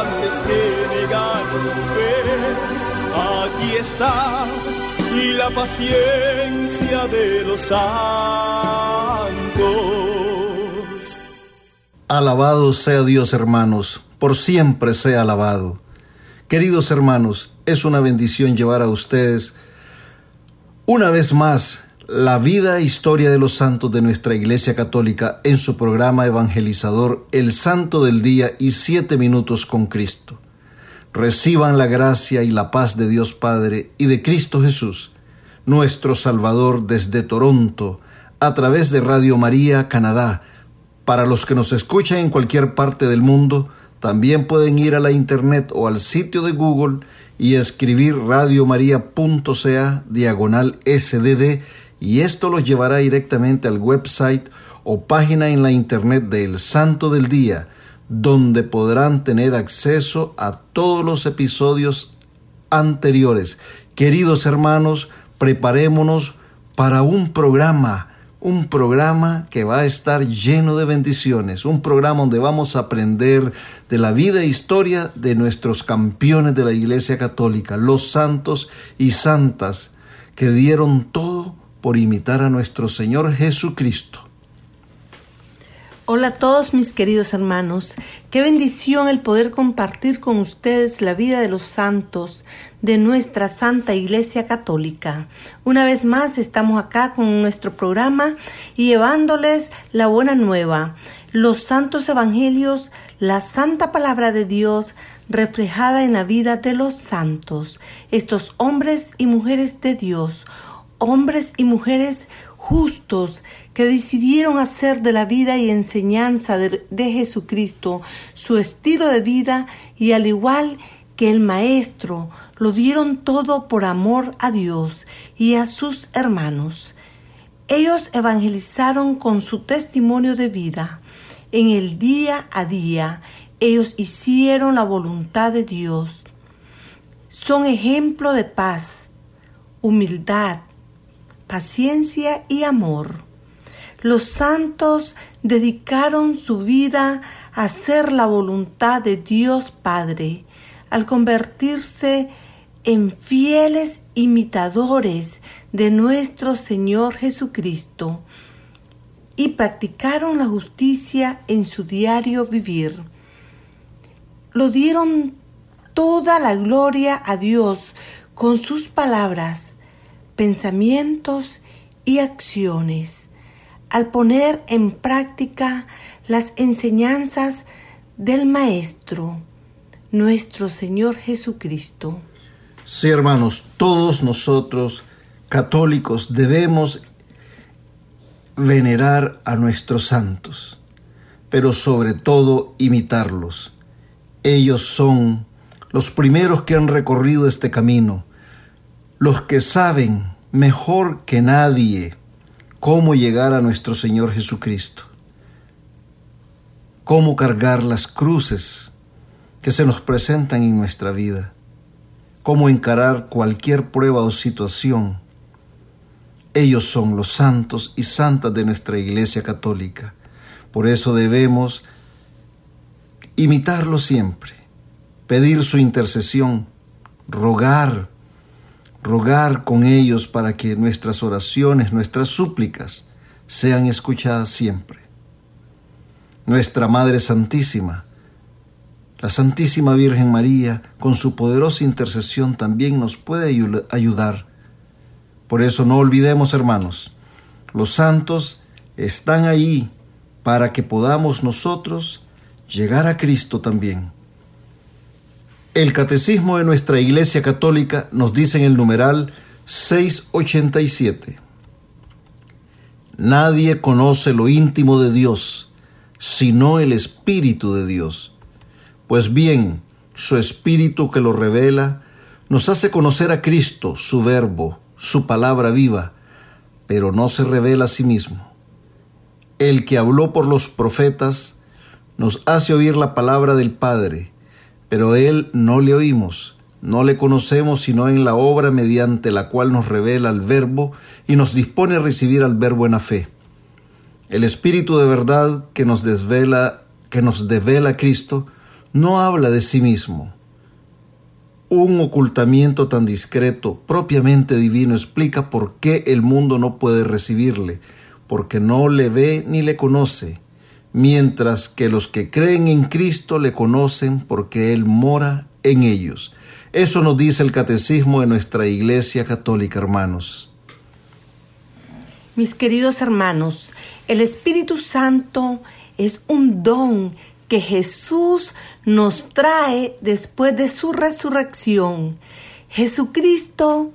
antes que negar su fe. Aquí está la paciencia de los santos. Alabado sea Dios, hermanos, por siempre sea alabado. Queridos hermanos, es una bendición llevar a ustedes una vez más la vida e historia de los santos de nuestra Iglesia Católica en su programa evangelizador El Santo del Día y Siete Minutos con Cristo. Reciban la gracia y la paz de Dios Padre y de Cristo Jesús, nuestro Salvador desde Toronto, a través de Radio María Canadá. Para los que nos escuchan en cualquier parte del mundo, también pueden ir a la internet o al sitio de Google y escribir radiomaria.ca diagonal sdd y esto los llevará directamente al website o página en la internet del Santo del Día, donde podrán tener acceso a todos los episodios anteriores. Queridos hermanos, preparémonos para un programa un programa que va a estar lleno de bendiciones, un programa donde vamos a aprender de la vida e historia de nuestros campeones de la Iglesia Católica, los santos y santas que dieron todo por imitar a nuestro Señor Jesucristo. Hola a todos mis queridos hermanos, qué bendición el poder compartir con ustedes la vida de los santos de nuestra Santa Iglesia Católica. Una vez más estamos acá con nuestro programa y llevándoles la buena nueva, los santos evangelios, la santa palabra de Dios reflejada en la vida de los santos, estos hombres y mujeres de Dios, hombres y mujeres justos que decidieron hacer de la vida y enseñanza de, Jesucristo su estilo de vida y al igual que el Maestro lo dieron todo por amor a Dios y a sus hermanos. Ellos evangelizaron con su testimonio de vida. En el día a día ellos hicieron la voluntad de Dios. Son ejemplo de paz, humildad, paciencia y amor. Los santos dedicaron su vida a hacer la voluntad de Dios Padre, al convertirse en fieles imitadores de nuestro Señor Jesucristo, y practicaron la justicia en su diario vivir. Lo dieron toda la gloria a Dios con sus palabras, pensamientos y acciones, al poner en práctica las enseñanzas del Maestro, nuestro Señor Jesucristo. Sí, hermanos, todos nosotros, católicos, debemos venerar a nuestros santos, pero sobre todo imitarlos. Ellos son los primeros que han recorrido este camino, los que saben mejor que nadie cómo llegar a nuestro Señor Jesucristo, cómo cargar las cruces que se nos presentan en nuestra vida, cómo encarar cualquier prueba o situación. Ellos son los santos y santas de nuestra Iglesia Católica. Por eso debemos imitarlos siempre, pedir su intercesión, rogar, rogar con ellos para que nuestras oraciones, nuestras súplicas sean escuchadas siempre. Nuestra Madre Santísima La Santísima Virgen María, con su poderosa intercesión, también nos puede ayudar. Por eso no olvidemos, hermanos, los santos están ahí para que podamos nosotros llegar a Cristo también. El catecismo de nuestra Iglesia Católica nos dice en el numeral 687. Nadie conoce lo íntimo de Dios, sino el Espíritu de Dios. Pues bien, su Espíritu que lo revela, nos hace conocer a Cristo, su Verbo, su palabra viva, pero no se revela a sí mismo. El que habló por los profetas nos hace oír la palabra del Padre, pero Él no le oímos no le conocemos sino en la obra mediante la cual nos revela el Verbo y nos dispone a recibir al Verbo en la fe. El Espíritu de verdad que nos desvela, que nos devela Cristo, no habla de sí mismo. Un ocultamiento tan discreto, propiamente divino, explica por qué el mundo no puede recibirle, porque no le ve ni le conoce, mientras que los que creen en Cristo le conocen porque Él mora en ellos. Eso nos dice el catecismo de nuestra Iglesia Católica, hermanos. Mis queridos hermanos, el Espíritu Santo es un don que Jesús nos trae después de su resurrección. Jesucristo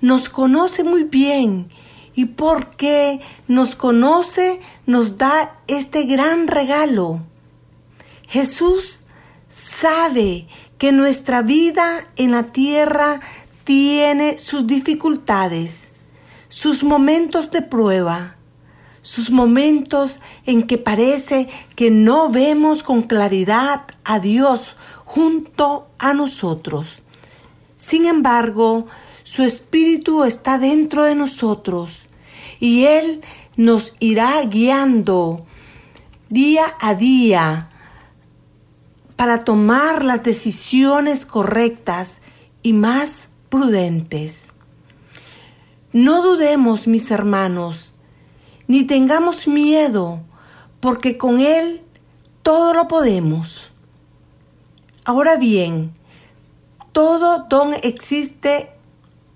nos conoce muy bien y porque nos conoce nos da este gran regalo. Jesús sabe que nuestra vida en la tierra tiene sus dificultades, sus momentos de prueba, sus momentos en que parece que no vemos con claridad a Dios junto a nosotros. Sin embargo, su Espíritu está dentro de nosotros y Él nos irá guiando día a día para tomar las decisiones correctas y más prudentes. No dudemos, mis hermanos, ni tengamos miedo, porque con Él todo lo podemos. Ahora bien, todo don existe,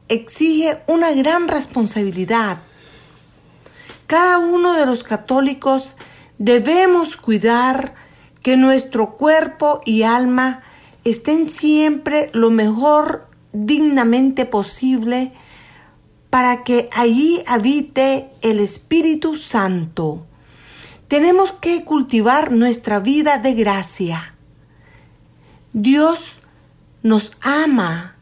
exige una gran responsabilidad. Cada uno de los católicos debemos cuidar que nuestro cuerpo y alma estén siempre lo mejor dignamente posible para que allí habite el Espíritu Santo. Tenemos que cultivar nuestra vida de gracia. Dios nos ama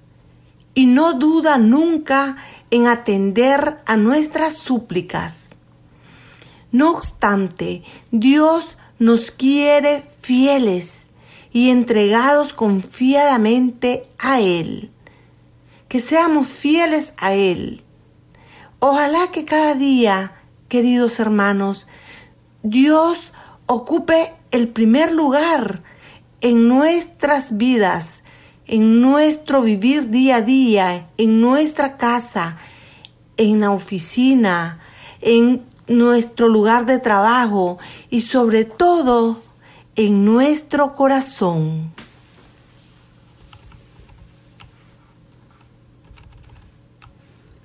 y no duda nunca en atender a nuestras súplicas. No obstante, Dios nos quiere fieles y entregados confiadamente a Él. Que seamos fieles a Él. Ojalá que cada día, queridos hermanos, Dios ocupe el primer lugar en nuestras vidas, en nuestro vivir día a día, en nuestra casa, en la oficina, en nuestro lugar de trabajo y sobre todo en nuestro corazón.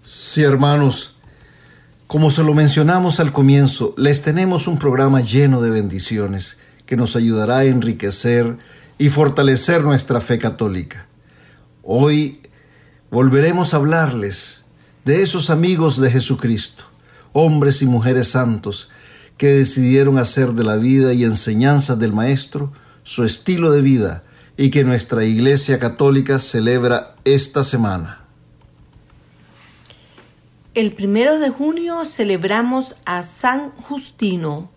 Sí, hermanos, como se lo mencionamos al comienzo, les tenemos un programa lleno de bendiciones que nos ayudará a enriquecer y fortalecer nuestra fe católica. Hoy volveremos a hablarles de esos amigos de Jesucristo, hombres y mujeres santos que decidieron hacer de la vida y enseñanzas del Maestro su estilo de vida y que nuestra Iglesia Católica celebra esta semana. El primero de junio celebramos a San Justino,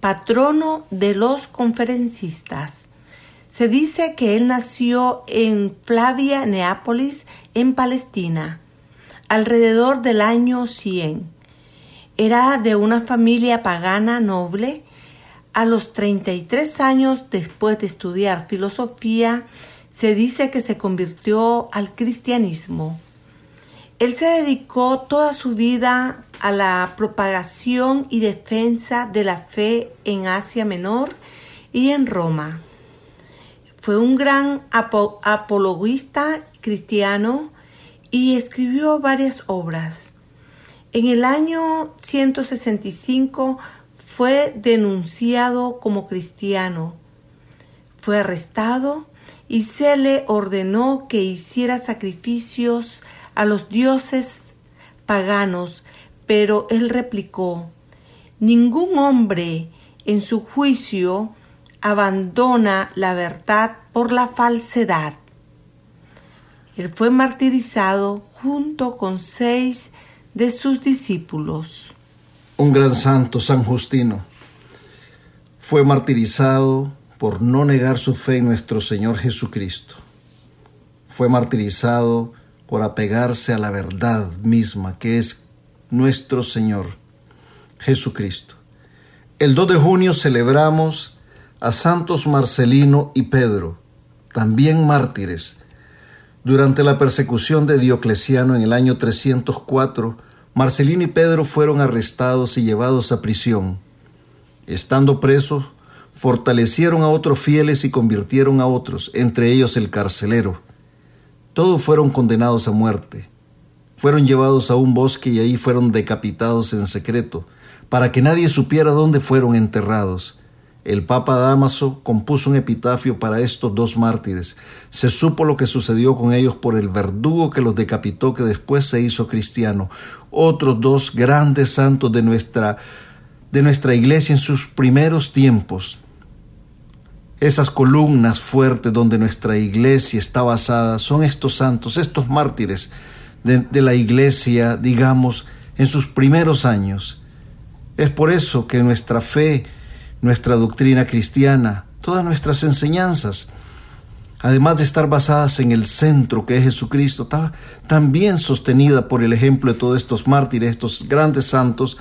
patrono de los conferencistas. Se dice que él nació en Flavia, Neápolis, en Palestina, alrededor del año 100 era de una familia pagana noble. A los 33 años después de estudiar filosofía, se dice que se convirtió al cristianismo. Él se dedicó toda su vida a la propagación y defensa de la fe en Asia Menor y en Roma. Fue un gran apologista cristiano y escribió varias obras. En el año 165 fue denunciado como cristiano. Fue arrestado y se le ordenó que hiciera sacrificios a los dioses paganos, pero él replicó, ningún hombre en su juicio abandona la verdad por la falsedad. Él fue martirizado junto con seis de sus discípulos. Un gran santo, San Justino, fue martirizado por no negar su fe en nuestro Señor Jesucristo. Fue martirizado por apegarse a la verdad misma que es nuestro Señor Jesucristo. El 2 de junio celebramos a Santos Marcelino y Pedro, también mártires. Durante la persecución de Diocleciano en el año 304, Marcelino y Pedro fueron arrestados y llevados a prisión. Estando presos, fortalecieron a otros fieles y convirtieron a otros, entre ellos el carcelero. Todos fueron condenados a muerte. Fueron llevados a un bosque y ahí fueron decapitados en secreto, para que nadie supiera dónde fueron enterrados. El Papa Damaso compuso un epitafio para estos dos mártires. Se supo lo que sucedió con ellos por el verdugo que los decapitó, que después se hizo cristiano. Otros dos grandes santos de nuestra, de nuestra iglesia en sus primeros tiempos. Esas columnas fuertes donde nuestra iglesia está basada son estos santos, estos mártires de, de la iglesia, digamos, en sus primeros años. Es por eso que nuestra fe nuestra doctrina cristiana, todas nuestras enseñanzas, además de estar basadas en el centro que es Jesucristo, está también sostenida por el ejemplo de todos estos mártires, estos grandes santos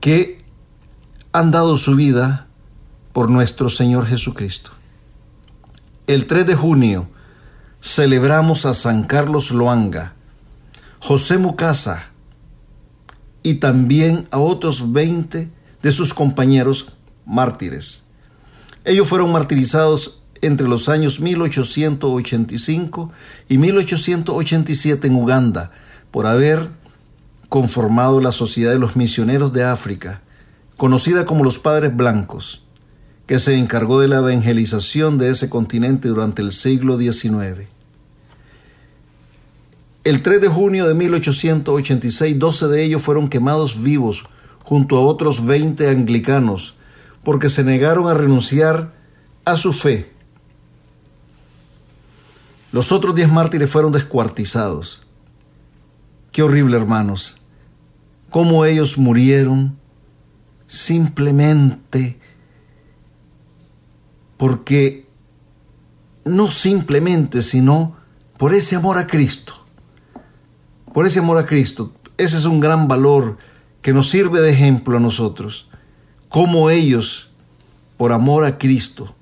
que han dado su vida por nuestro Señor Jesucristo. El 3 de junio celebramos a San Carlos Loanga, José Mucasa y también a otros 20 de sus compañeros mártires. Ellos fueron martirizados entre los años 1885 y 1887 en Uganda por haber conformado la Sociedad de los Misioneros de África, conocida como los Padres Blancos, que se encargó de la evangelización de ese continente durante el siglo XIX. El 3 de junio de 1886, 12 de ellos fueron quemados vivos junto a otros 20 anglicanos porque se negaron a renunciar a su fe. Los otros diez mártires fueron descuartizados. Qué horrible, hermanos. Cómo ellos murieron simplemente porque, no simplemente, sino por ese amor a Cristo. Por ese amor a Cristo. Ese es un gran valor que nos sirve de ejemplo a nosotros cómo ellos, por amor a Cristo,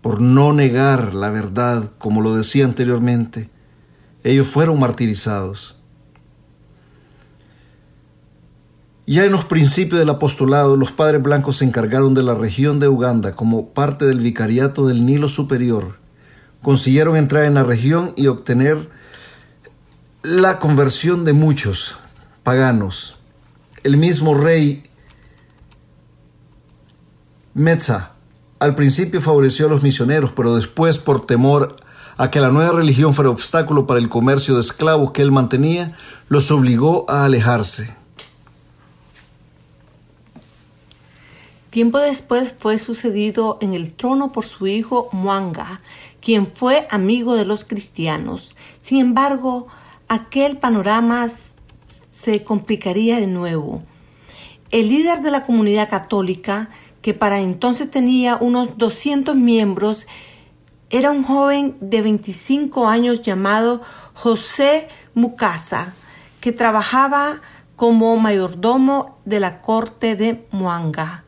por no negar la verdad, como lo decía anteriormente, ellos fueron martirizados. Ya en los principios del apostolado, los padres blancos se encargaron de la región de Uganda como parte del vicariato del Nilo Superior. Consiguieron entrar en la región y obtener la conversión de muchos paganos. El mismo rey Metza al principio favoreció a los misioneros, pero después, por temor a que la nueva religión fuera obstáculo para el comercio de esclavos que él mantenía, los obligó a alejarse. Tiempo después fue sucedido en el trono por su hijo Muanga, quien fue amigo de los cristianos. Sin embargo, aquel panorama se complicaría de nuevo. El líder de la comunidad católica que para entonces tenía unos 200 miembros, era un joven de 25 años llamado José Mukasa, que trabajaba como mayordomo de la corte de Muanga.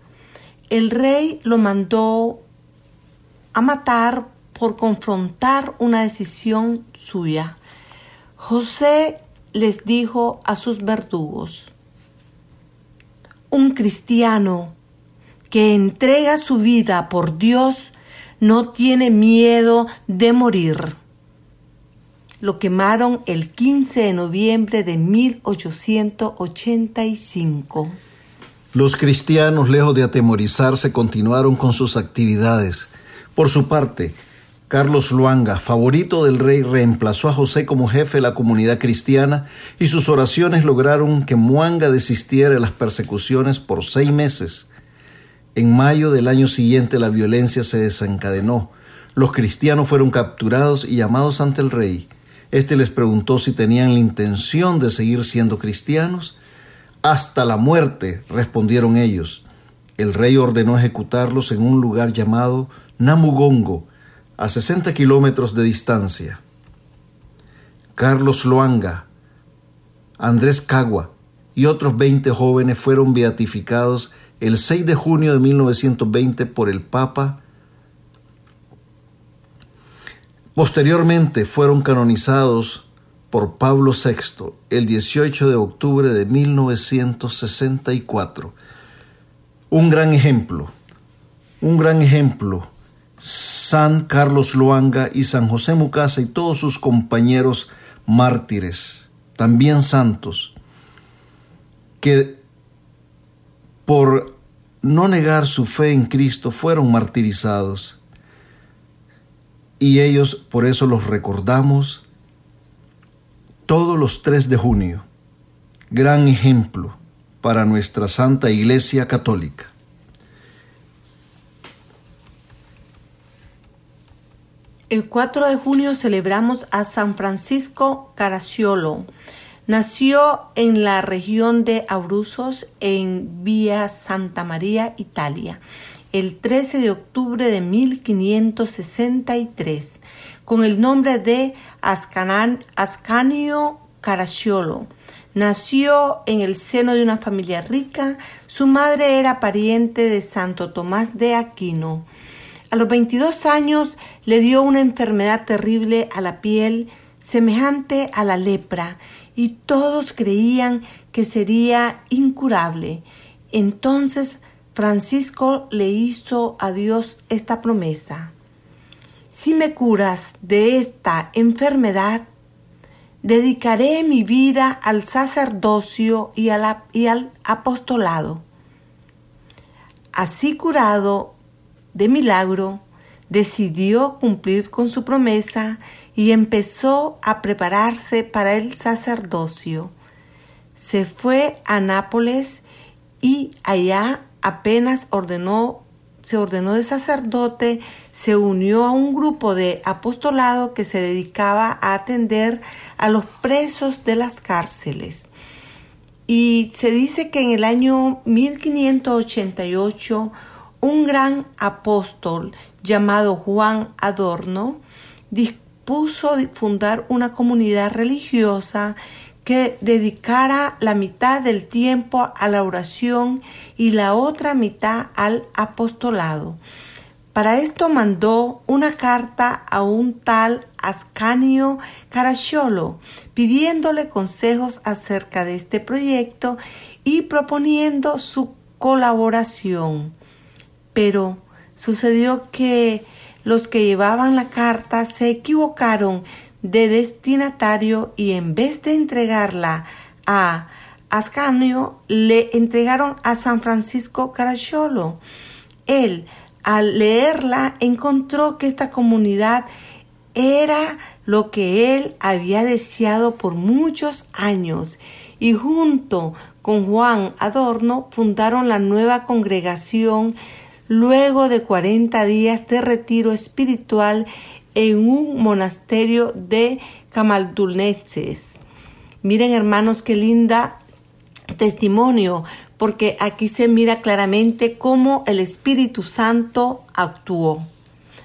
El rey lo mandó a matar por confrontar una decisión suya. José les dijo a sus verdugos, un cristiano que entrega su vida por Dios no tiene miedo de morir. Lo quemaron el 15 de noviembre de 1885. Los cristianos, lejos de atemorizarse, continuaron con sus actividades. Por su parte, Carlos Luanga, favorito del rey, reemplazó a José como jefe de la comunidad cristiana y sus oraciones lograron que Muanga desistiera de las persecuciones por seis meses. En mayo del año siguiente la violencia se desencadenó. Los cristianos fueron capturados y llamados ante el rey. Este les preguntó si tenían la intención de seguir siendo cristianos. Hasta la muerte, respondieron ellos. El rey ordenó ejecutarlos en un lugar llamado Namugongo, a 60 kilómetros de distancia. Carlos Loanga, Andrés Cagua y otros 20 jóvenes fueron beatificados el 6 de junio de 1920 por el Papa. Posteriormente fueron canonizados por Pablo VI el 18 de octubre de 1964. Un gran ejemplo, un gran ejemplo San Carlos Luanga y San José Mucasa y todos sus compañeros mártires, también santos, que por no negar su fe en Cristo fueron martirizados. Y ellos por eso los recordamos todos los 3 de junio. Gran ejemplo para nuestra Santa Iglesia Católica. El 4 de junio celebramos a San Francisco Caracciolo. Nació en la región de Abruzos, en Vía Santa María, Italia, el 13 de octubre de 1563, con el nombre de Ascanio Caracciolo. Nació en el seno de una familia rica. Su madre era pariente de Santo Tomás de Aquino. A los 22 años le dio una enfermedad terrible a la piel semejante a la lepra y todos creían que sería incurable. Entonces Francisco le hizo a Dios esta promesa. Si me curas de esta enfermedad, dedicaré mi vida al sacerdocio y, y al apostolado. Así curado, de milagro, decidió cumplir con su promesa y empezó a prepararse para el sacerdocio. Se fue a Nápoles y allá apenas ordenó, se ordenó de sacerdote, se unió a un grupo de apostolado que se dedicaba a atender a los presos de las cárceles. Y se dice que en el año 1588 un gran apóstol llamado Juan Adorno dispuso fundar una comunidad religiosa que dedicara la mitad del tiempo a la oración y la otra mitad al apostolado. Para esto mandó una carta a un tal Ascanio Caracciolo pidiéndole consejos acerca de este proyecto y proponiendo su colaboración. Pero sucedió que los que llevaban la carta se equivocaron de destinatario y en vez de entregarla a Ascanio, le entregaron a San Francisco Caracciolo. Él, al leerla, encontró que esta comunidad era lo que él había deseado por muchos años y junto con Juan Adorno fundaron la nueva congregación luego de 40 días de retiro espiritual en un monasterio de Camaldulneses. Miren hermanos qué linda testimonio, porque aquí se mira claramente cómo el Espíritu Santo actuó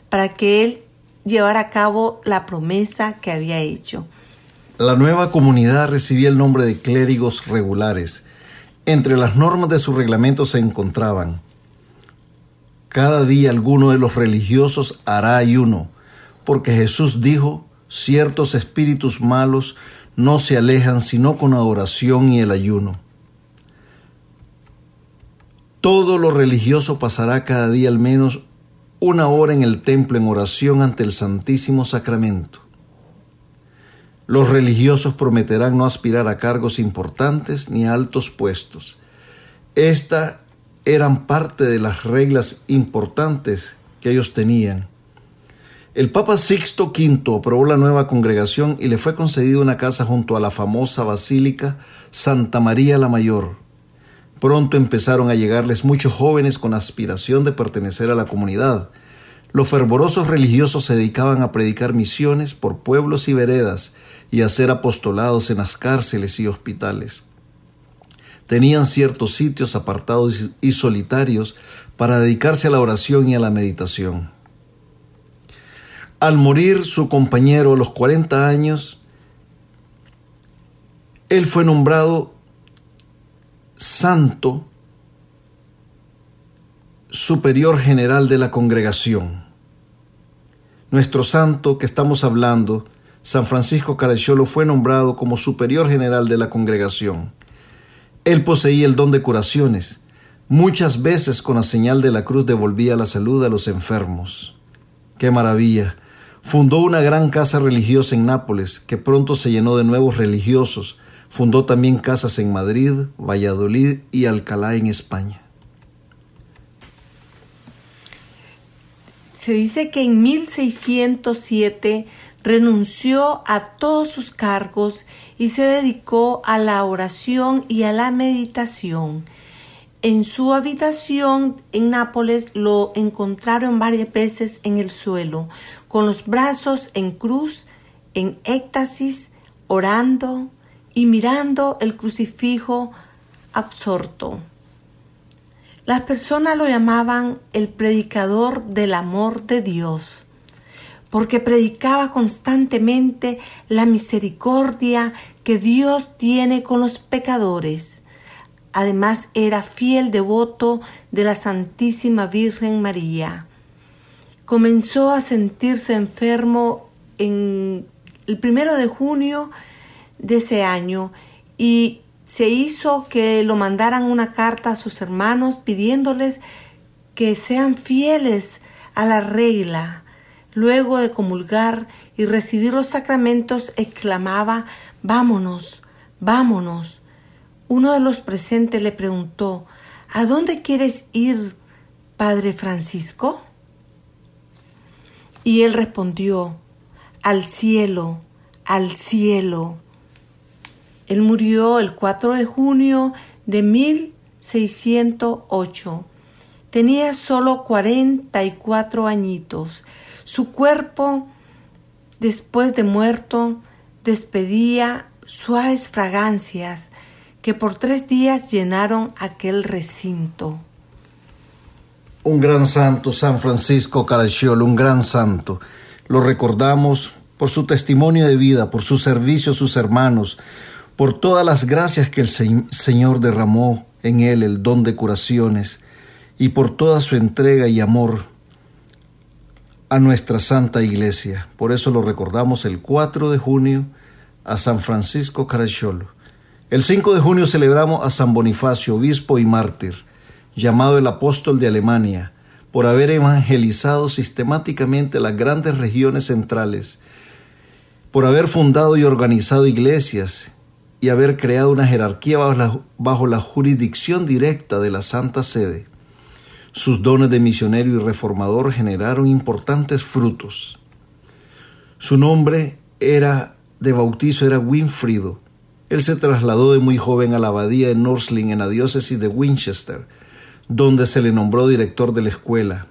para que él llevara a cabo la promesa que había hecho. La nueva comunidad recibía el nombre de clérigos regulares. Entre las normas de su reglamento se encontraban cada día alguno de los religiosos hará ayuno, porque Jesús dijo, ciertos espíritus malos no se alejan sino con la oración y el ayuno. Todo lo religioso pasará cada día al menos una hora en el templo en oración ante el Santísimo Sacramento. Los religiosos prometerán no aspirar a cargos importantes ni a altos puestos. Esta eran parte de las reglas importantes que ellos tenían. El Papa Sixto V aprobó la nueva congregación y le fue concedida una casa junto a la famosa Basílica Santa María la Mayor. Pronto empezaron a llegarles muchos jóvenes con aspiración de pertenecer a la comunidad. Los fervorosos religiosos se dedicaban a predicar misiones por pueblos y veredas y a hacer apostolados en las cárceles y hospitales tenían ciertos sitios apartados y solitarios para dedicarse a la oración y a la meditación. Al morir su compañero a los 40 años, él fue nombrado santo superior general de la congregación. Nuestro santo que estamos hablando, San Francisco Caracciolo, fue nombrado como superior general de la congregación. Él poseía el don de curaciones. Muchas veces con la señal de la cruz devolvía la salud a los enfermos. ¡Qué maravilla! Fundó una gran casa religiosa en Nápoles, que pronto se llenó de nuevos religiosos. Fundó también casas en Madrid, Valladolid y Alcalá en España. Se dice que en 1607 renunció a todos sus cargos y se dedicó a la oración y a la meditación. En su habitación en Nápoles lo encontraron varias veces en el suelo, con los brazos en cruz, en éxtasis, orando y mirando el crucifijo absorto. Las personas lo llamaban el predicador del amor de Dios porque predicaba constantemente la misericordia que Dios tiene con los pecadores. Además era fiel devoto de la Santísima Virgen María. Comenzó a sentirse enfermo en el primero de junio de ese año y se hizo que lo mandaran una carta a sus hermanos pidiéndoles que sean fieles a la regla Luego de comulgar y recibir los sacramentos, exclamaba, Vámonos, vámonos. Uno de los presentes le preguntó, ¿A dónde quieres ir, Padre Francisco? Y él respondió, al cielo, al cielo. Él murió el 4 de junio de 1608. Tenía solo 44 añitos su cuerpo, después de muerto, despedía suaves fragancias que por tres días llenaron aquel recinto. Un gran santo, San Francisco Caracciolo, un gran santo. Lo recordamos por su testimonio de vida, por su servicio a sus hermanos, por todas las gracias que el Señor derramó en él, el don de curaciones, y por toda su entrega y amor a nuestra Santa Iglesia. Por eso lo recordamos el 4 de junio a San Francisco Caracciolo. El 5 de junio celebramos a San Bonifacio, obispo y mártir, llamado el apóstol de Alemania, por haber evangelizado sistemáticamente las grandes regiones centrales, por haber fundado y organizado iglesias y haber creado una jerarquía bajo la, bajo la jurisdicción directa de la Santa Sede. Sus dones de misionero y reformador generaron importantes frutos. Su nombre era de bautizo era Winfrido. Él se trasladó de muy joven a la abadía de Norsling en la diócesis de Winchester, donde se le nombró director de la escuela.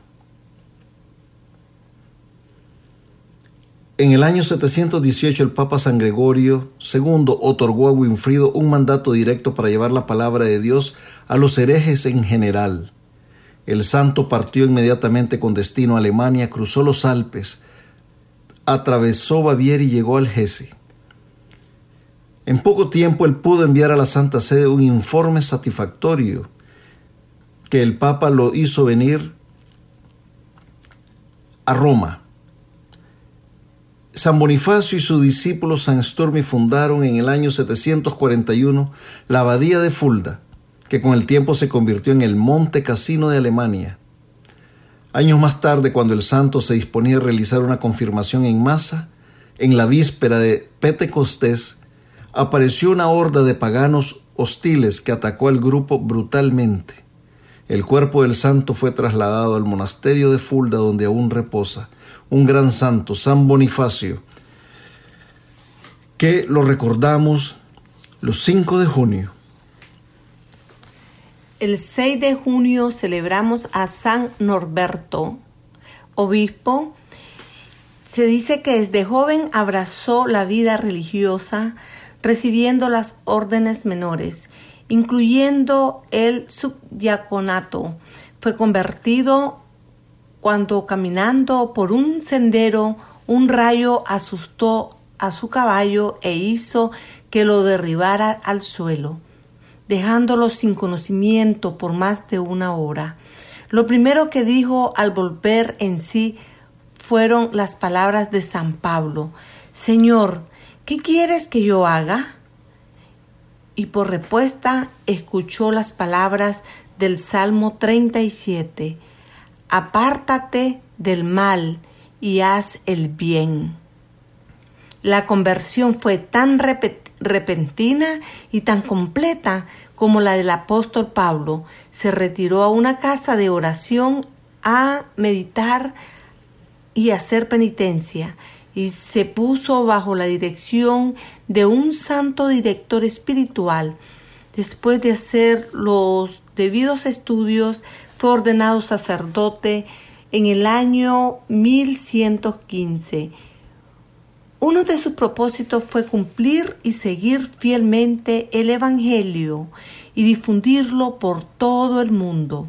En el año 718 el Papa San Gregorio II otorgó a Winfrido un mandato directo para llevar la palabra de Dios a los herejes en general. El santo partió inmediatamente con destino a Alemania, cruzó los Alpes, atravesó Baviera y llegó al Hesse. En poco tiempo él pudo enviar a la Santa Sede un informe satisfactorio que el Papa lo hizo venir a Roma. San Bonifacio y su discípulo San Stormi fundaron en el año 741 la abadía de Fulda, que con el tiempo se convirtió en el Monte Casino de Alemania. Años más tarde, cuando el santo se disponía a realizar una confirmación en masa, en la víspera de Pentecostés, apareció una horda de paganos hostiles que atacó al grupo brutalmente. El cuerpo del santo fue trasladado al monasterio de Fulda donde aún reposa un gran santo, San Bonifacio, que lo recordamos los 5 de junio. El 6 de junio celebramos a San Norberto, obispo. Se dice que desde joven abrazó la vida religiosa, recibiendo las órdenes menores, incluyendo el subdiaconato. Fue convertido cuando caminando por un sendero un rayo asustó a su caballo e hizo que lo derribara al suelo, dejándolo sin conocimiento por más de una hora. Lo primero que dijo al volver en sí fueron las palabras de San Pablo, Señor, ¿qué quieres que yo haga? Y por respuesta escuchó las palabras del Salmo 37, Apártate del mal y haz el bien. La conversión fue tan repentina y tan completa como la del apóstol Pablo. Se retiró a una casa de oración a meditar y hacer penitencia y se puso bajo la dirección de un santo director espiritual. Después de hacer los debidos estudios, fue ordenado sacerdote en el año 1115 uno de sus propósitos fue cumplir y seguir fielmente el Evangelio y difundirlo por todo el mundo.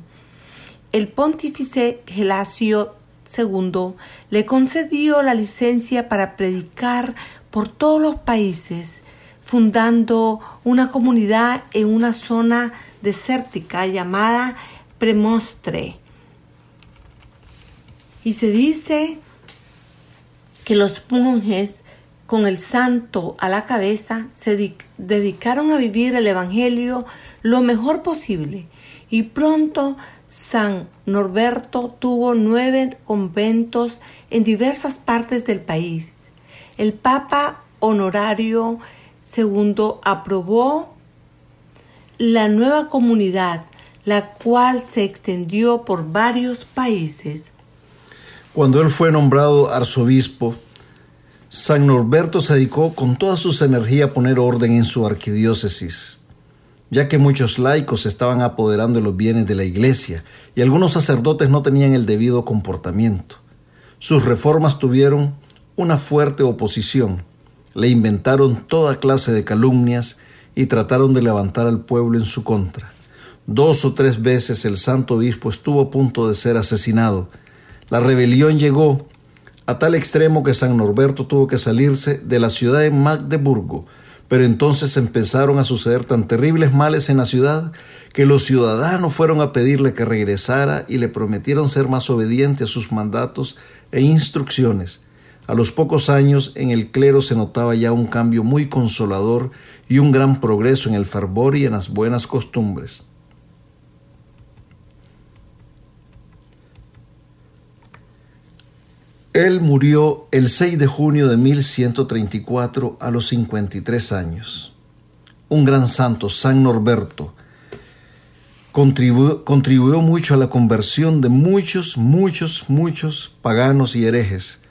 El pontífice Gelasio II le concedió la licencia para predicar por todos los países, fundando una comunidad en una zona desértica llamada Premostre. Y se dice que los monjes con el santo a la cabeza se dedicaron a vivir el Evangelio lo mejor posible y pronto San Norberto tuvo nueve conventos en diversas partes del país. El Papa Honorario II aprobó la nueva comunidad, la cual se extendió por varios países. Cuando él fue nombrado arzobispo, San Norberto se dedicó con todas sus energías a poner orden en su arquidiócesis, ya que muchos laicos estaban apoderando de los bienes de la iglesia y algunos sacerdotes no tenían el debido comportamiento. Sus reformas tuvieron una fuerte oposición, le inventaron toda clase de calumnias y trataron de levantar al pueblo en su contra. Dos o tres veces el santo obispo estuvo a punto de ser asesinado, la rebelión llegó a tal extremo que San Norberto tuvo que salirse de la ciudad de Magdeburgo, pero entonces empezaron a suceder tan terribles males en la ciudad que los ciudadanos fueron a pedirle que regresara y le prometieron ser más obediente a sus mandatos e instrucciones. A los pocos años en el clero se notaba ya un cambio muy consolador y un gran progreso en el fervor y en las buenas costumbres. Él murió el 6 de junio de 1134 a los 53 años. Un gran santo, San Norberto, contribuyó, mucho a la conversión de muchos, muchos, muchos paganos y herejes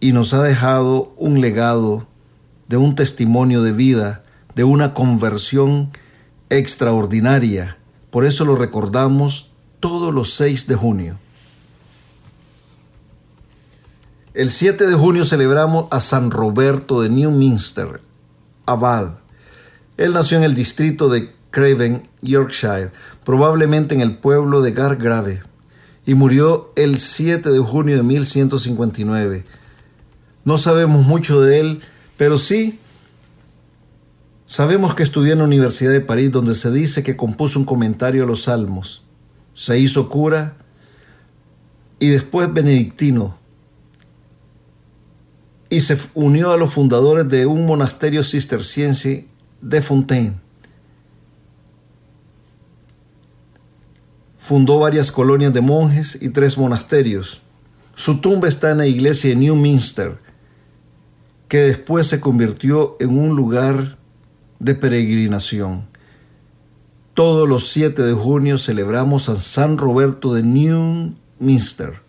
y nos ha dejado un legado de un testimonio de vida, de una conversión extraordinaria. Por eso lo recordamos todos los 6 de junio. El 7 de junio celebramos a San Roberto de Newminster, abad. Él nació en el distrito de Craven, Yorkshire, probablemente en el pueblo de Gargrave, y murió el 7 de junio de 1159. No sabemos mucho de él, pero sí sabemos que estudió en la Universidad de París, donde se dice que compuso un comentario a los salmos. Se hizo cura y después benedictino y se unió a los fundadores de un monasterio cisterciense de Fontaine. Fundó varias colonias de monjes y tres monasterios. Su tumba está en la iglesia de Newminster, que después se convirtió en un lugar de peregrinación. Todos los 7 de junio celebramos a San Roberto de Newminster.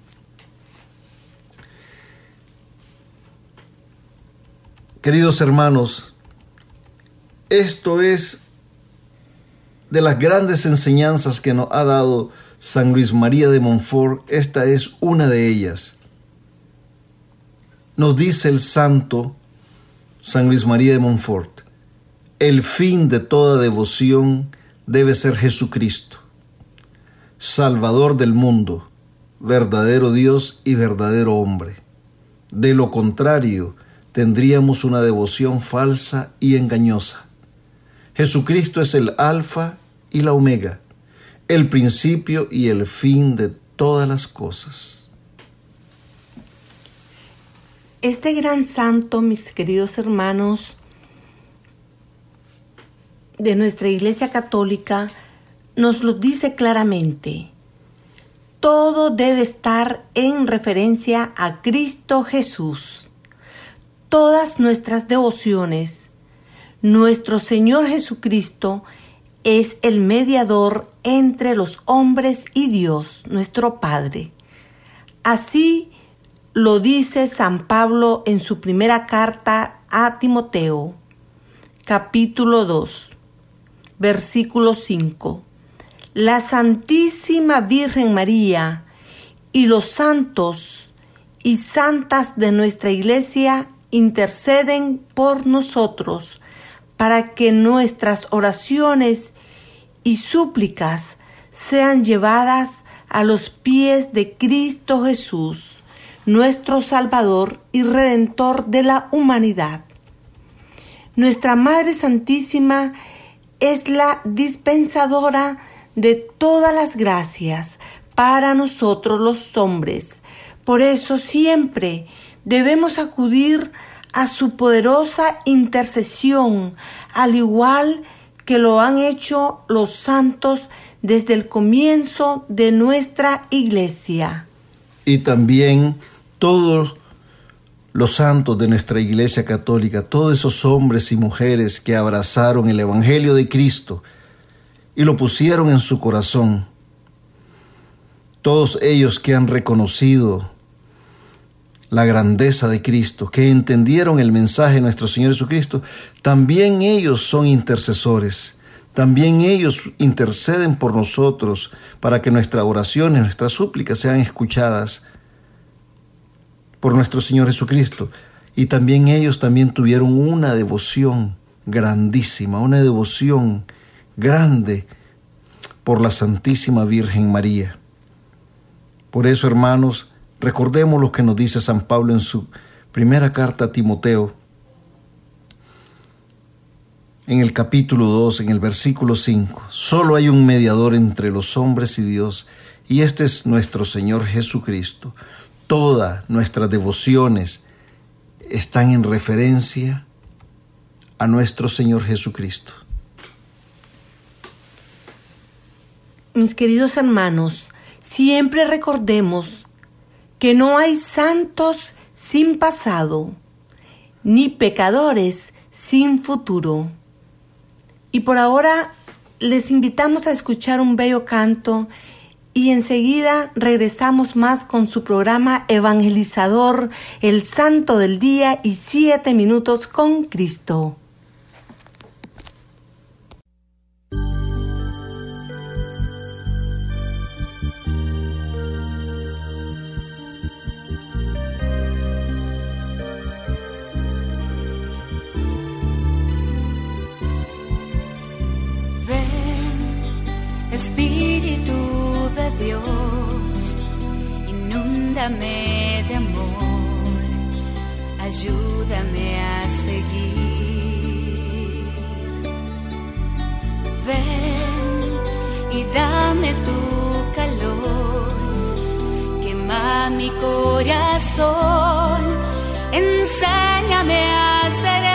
Queridos hermanos, esto es de las grandes enseñanzas que nos ha dado San Luis María de Montfort, esta es una de ellas. Nos dice el santo San Luis María de Montfort, el fin de toda devoción debe ser Jesucristo, Salvador del mundo, verdadero Dios y verdadero hombre. De lo contrario, tendríamos una devoción falsa y engañosa. Jesucristo es el alfa y la omega, el principio y el fin de todas las cosas. Este gran santo, mis queridos hermanos, de nuestra Iglesia Católica, nos lo dice claramente. Todo debe estar en referencia a Cristo Jesús. Todas nuestras devociones, nuestro Señor Jesucristo es el mediador entre los hombres y Dios, nuestro Padre. Así lo dice San Pablo en su primera carta a Timoteo, capítulo 2, versículo 5. La Santísima Virgen María y los santos y santas de nuestra Iglesia interceden por nosotros para que nuestras oraciones y súplicas sean llevadas a los pies de Cristo Jesús, nuestro Salvador y Redentor de la humanidad. Nuestra Madre Santísima es la dispensadora de todas las gracias para nosotros los hombres. Por eso siempre debemos acudir a su poderosa intercesión, al igual que lo han hecho los santos desde el comienzo de nuestra iglesia. Y también todos los santos de nuestra iglesia católica, todos esos hombres y mujeres que abrazaron el Evangelio de Cristo y lo pusieron en su corazón, todos ellos que han reconocido la grandeza de Cristo, que entendieron el mensaje de nuestro Señor Jesucristo, también ellos son intercesores. También ellos interceden por nosotros para que nuestras oraciones, nuestras súplicas sean escuchadas por nuestro Señor Jesucristo. Y también ellos también tuvieron una devoción grandísima, una devoción grande por la Santísima Virgen María. Por eso, hermanos, Recordemos lo que nos dice San Pablo en su primera carta a Timoteo, en el capítulo 2, en el versículo 5. Solo hay un mediador entre los hombres y Dios, y este es nuestro Señor Jesucristo. Todas nuestras devociones están en referencia a nuestro Señor Jesucristo. Mis queridos hermanos, siempre recordemos que no hay santos sin pasado, ni pecadores sin futuro. Y por ahora les invitamos a escuchar un bello canto y enseguida regresamos más con su programa evangelizador, el Santo del Día y Siete Minutos con Cristo. Dios, inúndame de amor, ayúdame a seguir. Ven y dame tu calor, quema mi corazón, enséñame a la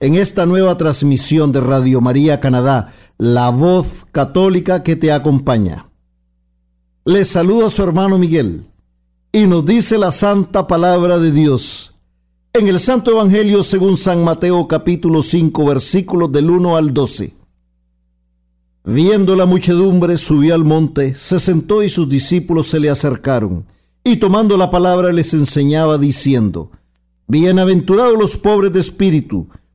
en esta nueva transmisión de Radio María Canadá la voz católica que te acompaña. Les saluda su hermano Miguel y nos dice la santa palabra de Dios. En el Santo Evangelio según San Mateo capítulo 5 versículos del 1 al 12. Viendo la muchedumbre, subió al monte, se sentó y sus discípulos se le acercaron, y tomando la palabra les enseñaba diciendo, Bienaventurados los pobres de espíritu,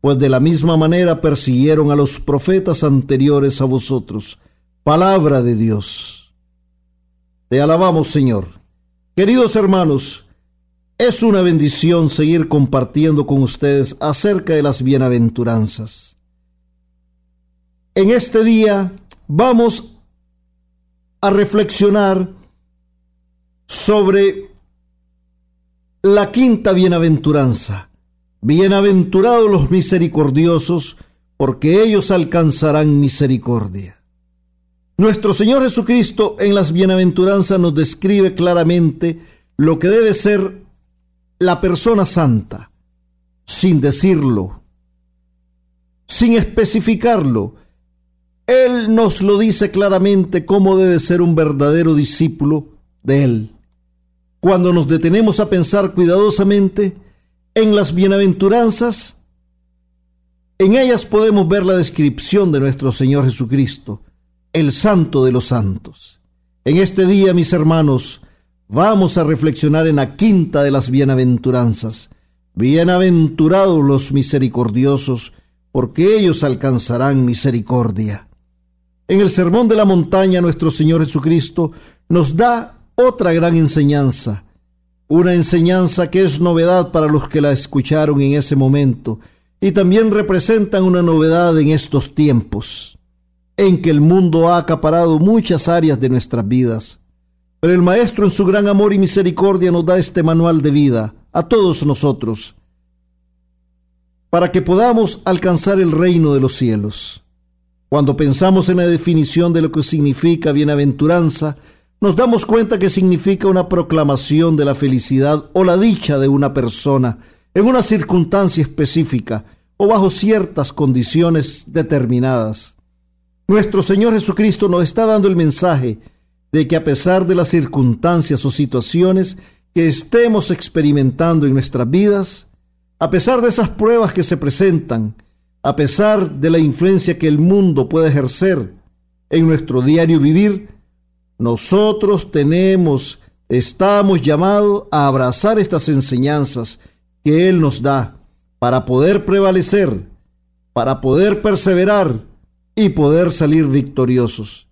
pues de la misma manera persiguieron a los profetas anteriores a vosotros. Palabra de Dios. Te alabamos, Señor. Queridos hermanos, es una bendición seguir compartiendo con ustedes acerca de las bienaventuranzas. En este día vamos a reflexionar sobre la quinta bienaventuranza Bienaventurados los misericordiosos, porque ellos alcanzarán misericordia. Nuestro Señor Jesucristo en las bienaventuranzas nos describe claramente lo que debe ser la persona santa, sin decirlo, sin especificarlo. Él nos lo dice claramente cómo debe ser un verdadero discípulo de Él. Cuando nos detenemos a pensar cuidadosamente, en las bienaventuranzas, en ellas podemos ver la descripción de nuestro Señor Jesucristo, el santo de los santos. En este día, mis hermanos, vamos a reflexionar en la quinta de las bienaventuranzas. Bienaventurados los misericordiosos, porque ellos alcanzarán misericordia. En el Sermón de la Montaña, nuestro Señor Jesucristo nos da otra gran enseñanza una enseñanza que es novedad para los que la escucharon en ese momento y también representan una novedad en estos tiempos, en que el mundo ha acaparado muchas áreas de nuestras vidas. Pero el Maestro en su gran amor y misericordia nos da este manual de vida a todos nosotros, para que podamos alcanzar el reino de los cielos. Cuando pensamos en la definición de lo que significa bienaventuranza, nos damos cuenta que significa una proclamación de la felicidad o la dicha de una persona en una circunstancia específica o bajo ciertas condiciones determinadas. Nuestro Señor Jesucristo nos está dando el mensaje de que a pesar de las circunstancias o situaciones que estemos experimentando en nuestras vidas, a pesar de esas pruebas que se presentan, a pesar de la influencia que el mundo puede ejercer en nuestro diario vivir, nosotros tenemos, estamos llamados a abrazar estas enseñanzas que Él nos da para poder prevalecer, para poder perseverar y poder salir victoriosos.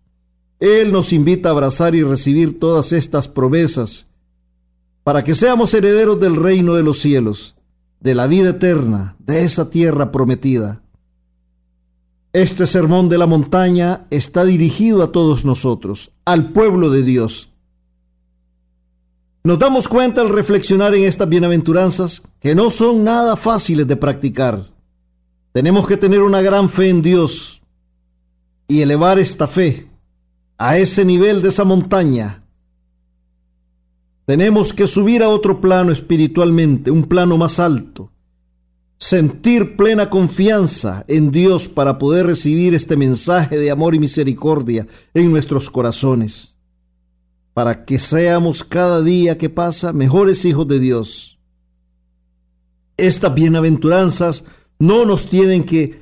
Él nos invita a abrazar y recibir todas estas promesas para que seamos herederos del reino de los cielos, de la vida eterna, de esa tierra prometida. Este sermón de la montaña está dirigido a todos nosotros, al pueblo de Dios. Nos damos cuenta al reflexionar en estas bienaventuranzas que no son nada fáciles de practicar. Tenemos que tener una gran fe en Dios y elevar esta fe a ese nivel de esa montaña. Tenemos que subir a otro plano espiritualmente, un plano más alto. Sentir plena confianza en Dios para poder recibir este mensaje de amor y misericordia en nuestros corazones. Para que seamos cada día que pasa mejores hijos de Dios. Estas bienaventuranzas no nos tienen que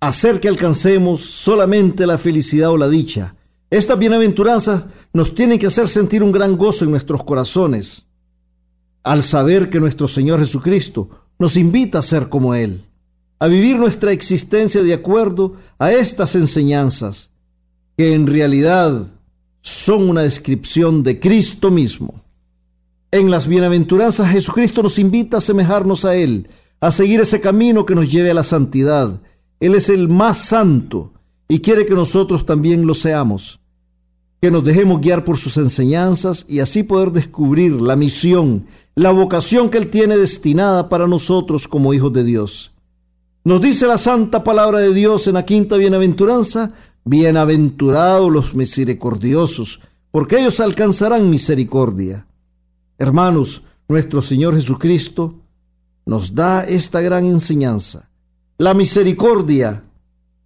hacer que alcancemos solamente la felicidad o la dicha, estas bienaventuranzas nos tienen que hacer sentir un gran gozo en nuestros corazones al saber que nuestro Señor Jesucristo nos invita a ser como Él, a vivir nuestra existencia de acuerdo a estas enseñanzas, que en realidad son una descripción de Cristo mismo. En las bienaventuranzas Jesucristo nos invita a asemejarnos a Él, a seguir ese camino que nos lleve a la santidad. Él es el más santo y quiere que nosotros también lo seamos que nos dejemos guiar por sus enseñanzas y así poder descubrir la misión, la vocación que Él tiene destinada para nosotros como hijos de Dios. Nos dice la santa palabra de Dios en la quinta bienaventuranza, bienaventurados los misericordiosos, porque ellos alcanzarán misericordia. Hermanos, nuestro Señor Jesucristo nos da esta gran enseñanza. La misericordia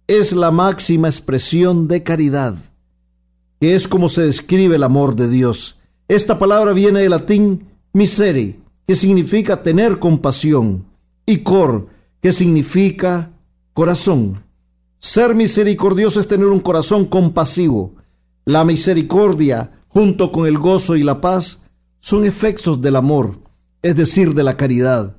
es la máxima expresión de caridad es como se describe el amor de Dios. Esta palabra viene del latín miseri, que significa tener compasión, y cor, que significa corazón. Ser misericordioso es tener un corazón compasivo. La misericordia, junto con el gozo y la paz, son efectos del amor, es decir, de la caridad.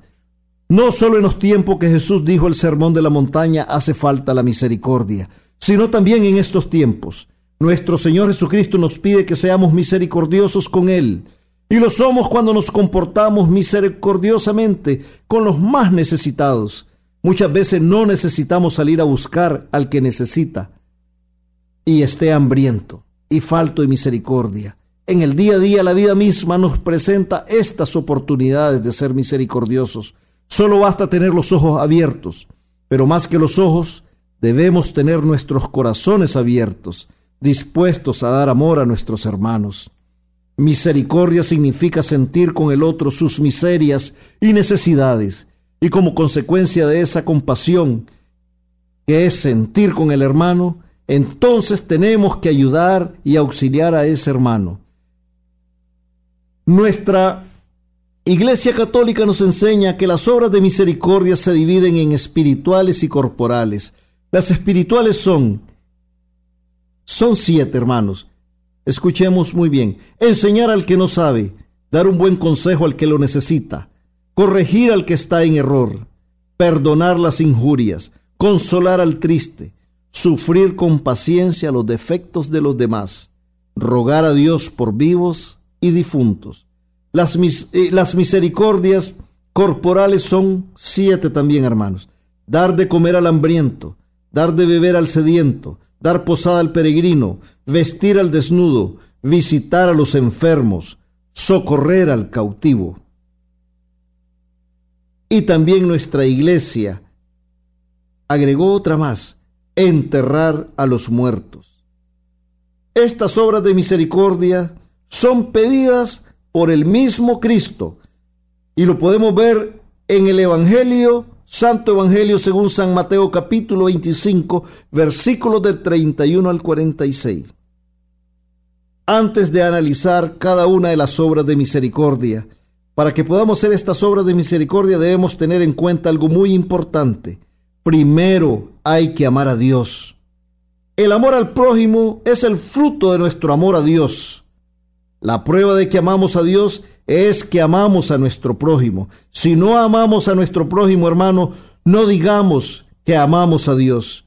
No solo en los tiempos que Jesús dijo el sermón de la montaña hace falta la misericordia, sino también en estos tiempos. Nuestro Señor Jesucristo nos pide que seamos misericordiosos con Él. Y lo somos cuando nos comportamos misericordiosamente con los más necesitados. Muchas veces no necesitamos salir a buscar al que necesita y esté hambriento y falto de misericordia. En el día a día la vida misma nos presenta estas oportunidades de ser misericordiosos. Solo basta tener los ojos abiertos, pero más que los ojos, debemos tener nuestros corazones abiertos dispuestos a dar amor a nuestros hermanos. Misericordia significa sentir con el otro sus miserias y necesidades, y como consecuencia de esa compasión, que es sentir con el hermano, entonces tenemos que ayudar y auxiliar a ese hermano. Nuestra Iglesia Católica nos enseña que las obras de misericordia se dividen en espirituales y corporales. Las espirituales son son siete, hermanos. Escuchemos muy bien. Enseñar al que no sabe, dar un buen consejo al que lo necesita, corregir al que está en error, perdonar las injurias, consolar al triste, sufrir con paciencia los defectos de los demás, rogar a Dios por vivos y difuntos. Las, eh, las misericordias corporales son siete también, hermanos. Dar de comer al hambriento, dar de beber al sediento, dar posada al peregrino, vestir al desnudo, visitar a los enfermos, socorrer al cautivo. Y también nuestra iglesia agregó otra más, enterrar a los muertos. Estas obras de misericordia son pedidas por el mismo Cristo y lo podemos ver en el Evangelio Santo Evangelio según San Mateo capítulo 25, versículos del 31 al 46. Antes de analizar cada una de las obras de misericordia, para que podamos hacer estas obras de misericordia debemos tener en cuenta algo muy importante. Primero hay que amar a Dios. El amor al prójimo es el fruto de nuestro amor a Dios. La prueba de que amamos a Dios es que amamos a nuestro prójimo. Si no amamos a nuestro prójimo, hermano, no digamos que amamos a Dios.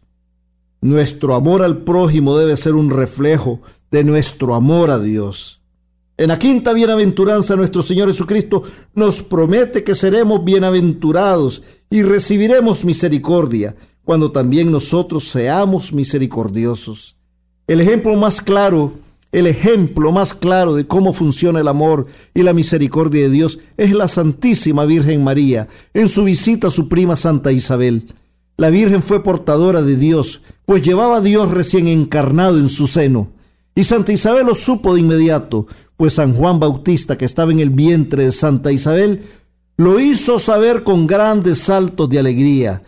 Nuestro amor al prójimo debe ser un reflejo de nuestro amor a Dios. En la quinta bienaventuranza nuestro Señor Jesucristo nos promete que seremos bienaventurados y recibiremos misericordia cuando también nosotros seamos misericordiosos. El ejemplo más claro, el ejemplo más claro de cómo funciona el amor y la misericordia de Dios es la Santísima Virgen María en su visita a su prima Santa Isabel. La Virgen fue portadora de Dios, pues llevaba a Dios recién encarnado en su seno. Y Santa Isabel lo supo de inmediato, pues San Juan Bautista, que estaba en el vientre de Santa Isabel, lo hizo saber con grandes saltos de alegría.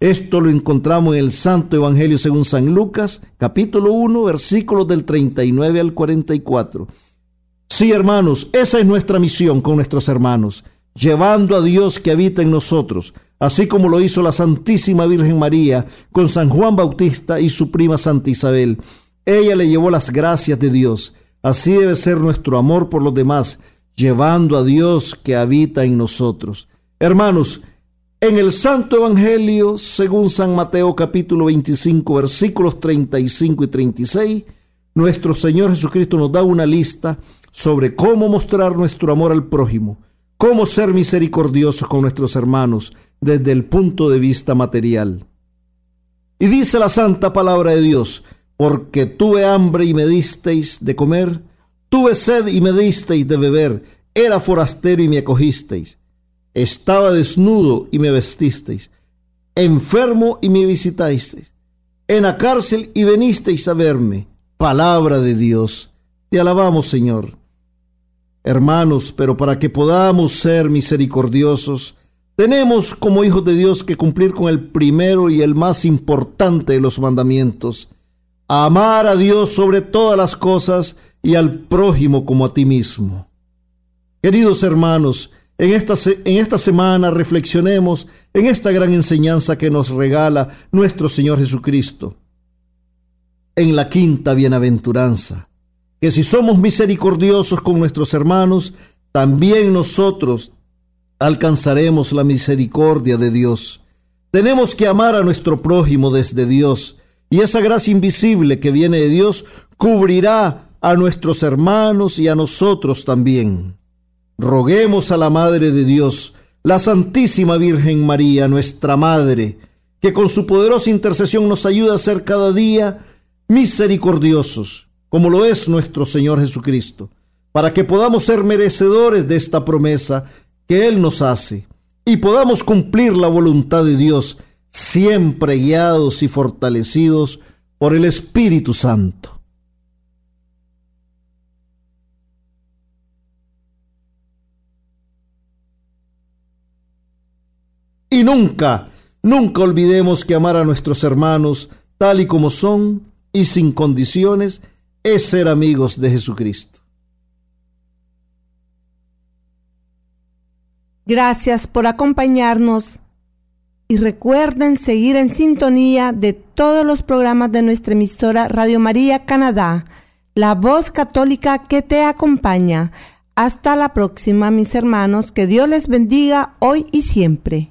Esto lo encontramos en el Santo Evangelio según San Lucas, capítulo 1, versículos del 39 al 44. Sí, hermanos, esa es nuestra misión con nuestros hermanos, llevando a Dios que habita en nosotros, así como lo hizo la Santísima Virgen María con San Juan Bautista y su prima Santa Isabel. Ella le llevó las gracias de Dios. Así debe ser nuestro amor por los demás, llevando a Dios que habita en nosotros. Hermanos, en el Santo Evangelio, según San Mateo capítulo 25, versículos 35 y 36, nuestro Señor Jesucristo nos da una lista sobre cómo mostrar nuestro amor al prójimo, cómo ser misericordiosos con nuestros hermanos desde el punto de vista material. Y dice la santa palabra de Dios, porque tuve hambre y me disteis de comer, tuve sed y me disteis de beber, era forastero y me acogisteis estaba desnudo y me vestisteis, enfermo y me visitasteis, en la cárcel y venisteis a verme. Palabra de Dios. Te alabamos, Señor. Hermanos, pero para que podamos ser misericordiosos, tenemos como hijos de Dios que cumplir con el primero y el más importante de los mandamientos, amar a Dios sobre todas las cosas y al prójimo como a ti mismo. Queridos hermanos, en esta, en esta semana reflexionemos en esta gran enseñanza que nos regala nuestro Señor Jesucristo. En la quinta bienaventuranza, que si somos misericordiosos con nuestros hermanos, también nosotros alcanzaremos la misericordia de Dios. Tenemos que amar a nuestro prójimo desde Dios, y esa gracia invisible que viene de Dios cubrirá a nuestros hermanos y a nosotros también. Roguemos a la Madre de Dios, la Santísima Virgen María, nuestra Madre, que con su poderosa intercesión nos ayude a ser cada día misericordiosos, como lo es nuestro Señor Jesucristo, para que podamos ser merecedores de esta promesa que Él nos hace y podamos cumplir la voluntad de Dios, siempre guiados y fortalecidos por el Espíritu Santo. Y nunca, nunca olvidemos que amar a nuestros hermanos tal y como son y sin condiciones es ser amigos de Jesucristo. Gracias por acompañarnos y recuerden seguir en sintonía de todos los programas de nuestra emisora Radio María Canadá, la voz católica que te acompaña. Hasta la próxima, mis hermanos, que Dios les bendiga hoy y siempre.